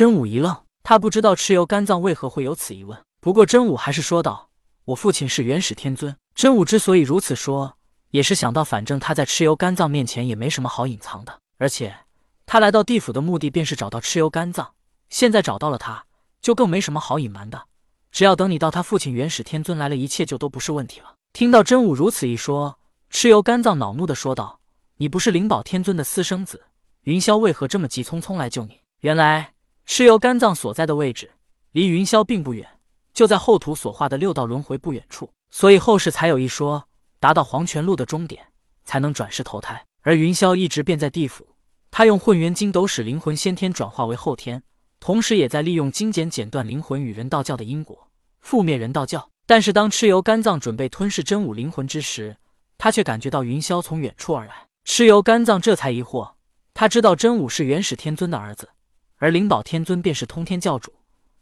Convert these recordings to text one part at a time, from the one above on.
真武一愣，他不知道蚩尤肝脏为何会有此疑问。不过真武还是说道：“我父亲是元始天尊。”真武之所以如此说，也是想到反正他在蚩尤肝脏面前也没什么好隐藏的，而且他来到地府的目的便是找到蚩尤肝脏，现在找到了他，就更没什么好隐瞒的。只要等你到他父亲元始天尊来了，一切就都不是问题了。听到真武如此一说，蚩尤肝脏恼怒的说道：“你不是灵宝天尊的私生子，云霄为何这么急匆匆来救你？”原来蚩尤肝脏所在的位置离云霄并不远，就在后土所画的六道轮回不远处，所以后世才有一说，达到黄泉路的终点才能转世投胎。而云霄一直便在地府，他用混元金斗使灵魂先天转化为后天。同时，也在利用精简剪断灵魂与人道教的因果，覆灭人道教。但是，当蚩尤肝脏准备吞噬真武灵魂之时，他却感觉到云霄从远处而来。蚩尤肝脏这才疑惑，他知道真武是元始天尊的儿子，而灵宝天尊便是通天教主，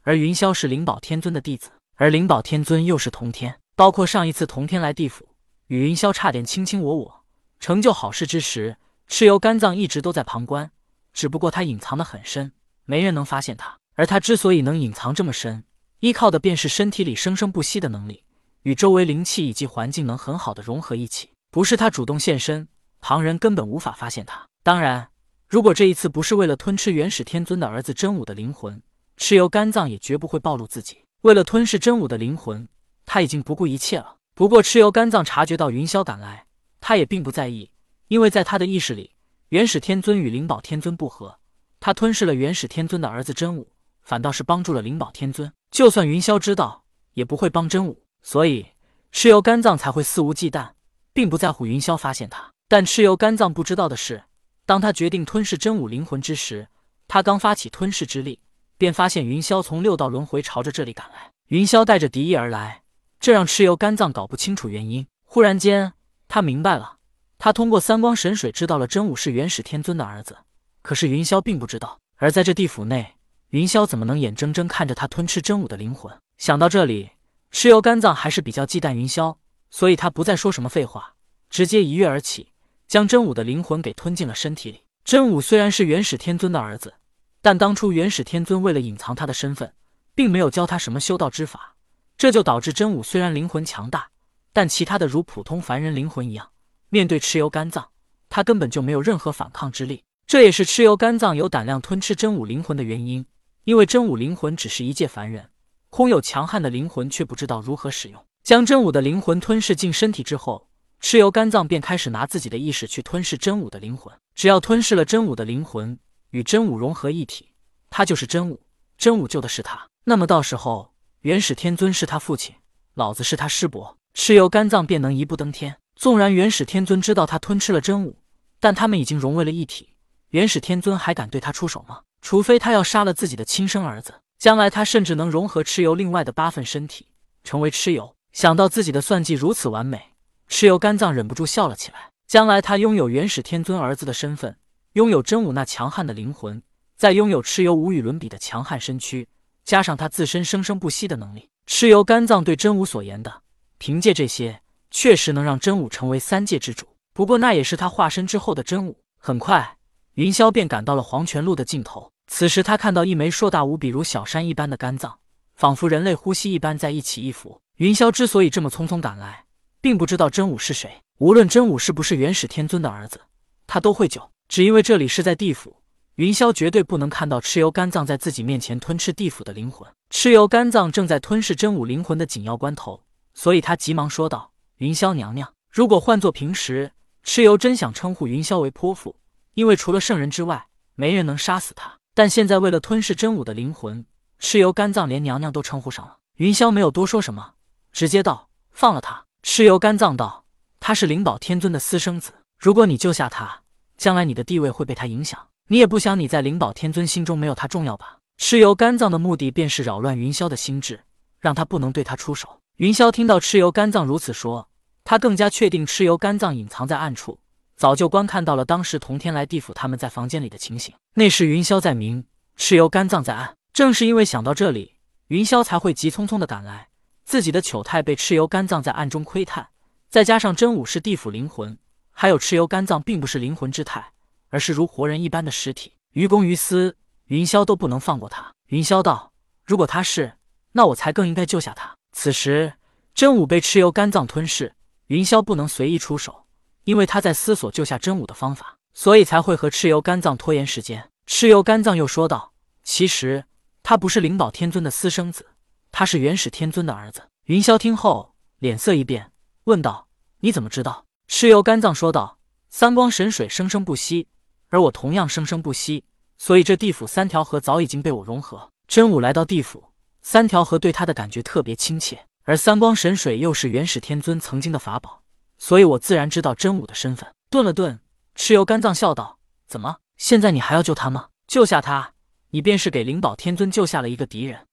而云霄是灵宝天尊的弟子，而灵宝天尊又是通天。包括上一次同天来地府与云霄差点卿卿我我，成就好事之时，蚩尤肝脏一直都在旁观，只不过他隐藏的很深。没人能发现他，而他之所以能隐藏这么深，依靠的便是身体里生生不息的能力，与周围灵气以及环境能很好的融合一起。不是他主动现身，旁人根本无法发现他。当然，如果这一次不是为了吞吃元始天尊的儿子真武的灵魂，蚩尤肝脏也绝不会暴露自己。为了吞噬真武的灵魂，他已经不顾一切了。不过，蚩尤肝脏察觉到云霄赶来，他也并不在意，因为在他的意识里，元始天尊与灵宝天尊不和。他吞噬了元始天尊的儿子真武，反倒是帮助了灵宝天尊。就算云霄知道，也不会帮真武，所以蚩尤肝脏才会肆无忌惮，并不在乎云霄发现他。但蚩尤肝脏不知道的是，当他决定吞噬真武灵魂之时，他刚发起吞噬之力，便发现云霄从六道轮回朝着这里赶来。云霄带着敌意而来，这让蚩尤肝脏搞不清楚原因。忽然间，他明白了，他通过三光神水知道了真武是元始天尊的儿子。可是云霄并不知道，而在这地府内，云霄怎么能眼睁睁看着他吞吃真武的灵魂？想到这里，蚩尤肝脏还是比较忌惮云霄，所以他不再说什么废话，直接一跃而起，将真武的灵魂给吞进了身体里。真武虽然是元始天尊的儿子，但当初元始天尊为了隐藏他的身份，并没有教他什么修道之法，这就导致真武虽然灵魂强大，但其他的如普通凡人灵魂一样，面对蚩尤肝脏，他根本就没有任何反抗之力。这也是蚩尤肝脏有胆量吞吃真武灵魂的原因，因为真武灵魂只是一介凡人，空有强悍的灵魂，却不知道如何使用。将真武的灵魂吞噬进身体之后，蚩尤肝脏便开始拿自己的意识去吞噬真武的灵魂。只要吞噬了真武的灵魂，与真武融合一体，他就是真武，真武救的是他。那么到时候，元始天尊是他父亲，老子是他师伯，蚩尤肝脏便能一步登天。纵然元始天尊知道他吞吃了真武，但他们已经融为了一体。元始天尊还敢对他出手吗？除非他要杀了自己的亲生儿子，将来他甚至能融合蚩尤另外的八份身体，成为蚩尤。想到自己的算计如此完美，蚩尤肝脏忍不住笑了起来。将来他拥有元始天尊儿子的身份，拥有真武那强悍的灵魂，再拥有蚩尤无与伦比的强悍身躯，加上他自身生生不息的能力，蚩尤肝脏对真武所言的，凭借这些，确实能让真武成为三界之主。不过那也是他化身之后的真武。很快。云霄便赶到了黄泉路的尽头。此时，他看到一枚硕大无比如小山一般的肝脏，仿佛人类呼吸一般在一起一伏。云霄之所以这么匆匆赶来，并不知道真武是谁。无论真武是不是元始天尊的儿子，他都会救。只因为这里是在地府，云霄绝对不能看到蚩尤肝脏在自己面前吞噬地府的灵魂。蚩尤肝脏正在吞噬真武灵魂的紧要关头，所以他急忙说道：“云霄娘娘，如果换做平时，蚩尤真想称呼云霄为泼妇。”因为除了圣人之外，没人能杀死他。但现在为了吞噬真武的灵魂，蚩尤肝脏连娘娘都称呼上了。云霄没有多说什么，直接道：“放了他。”蚩尤肝脏道：“他是灵宝天尊的私生子，如果你救下他，将来你的地位会被他影响。你也不想你在灵宝天尊心中没有他重要吧？”蚩尤肝脏的目的便是扰乱云霄的心智，让他不能对他出手。云霄听到蚩尤肝脏如此说，他更加确定蚩尤肝脏隐藏在暗处。早就观看到了当时同天来地府他们在房间里的情形。那时云霄在明，蚩尤肝脏在暗。正是因为想到这里，云霄才会急匆匆的赶来。自己的糗态被蚩尤肝脏在暗中窥探，再加上真武是地府灵魂，还有蚩尤肝脏并不是灵魂之态，而是如活人一般的尸体。于公于私，云霄都不能放过他。云霄道：“如果他是，那我才更应该救下他。”此时真武被蚩尤肝脏吞噬，云霄不能随意出手，因为他在思索救下真武的方法，所以才会和蚩尤肝脏拖延时间。蚩尤肝脏又说道：“其实他不是灵宝天尊的私生子，他是元始天尊的儿子。”云霄听后脸色一变，问道：“你怎么知道？”蚩尤肝脏说道：“三光神水生生不息，而我同样生生不息，所以这地府三条河早已经被我融合。真武来到地府，三条河对他的感觉特别亲切。”而三光神水又是元始天尊曾经的法宝，所以我自然知道真武的身份。顿了顿，蚩尤肝脏笑道：“怎么，现在你还要救他吗？救下他，你便是给灵宝天尊救下了一个敌人。”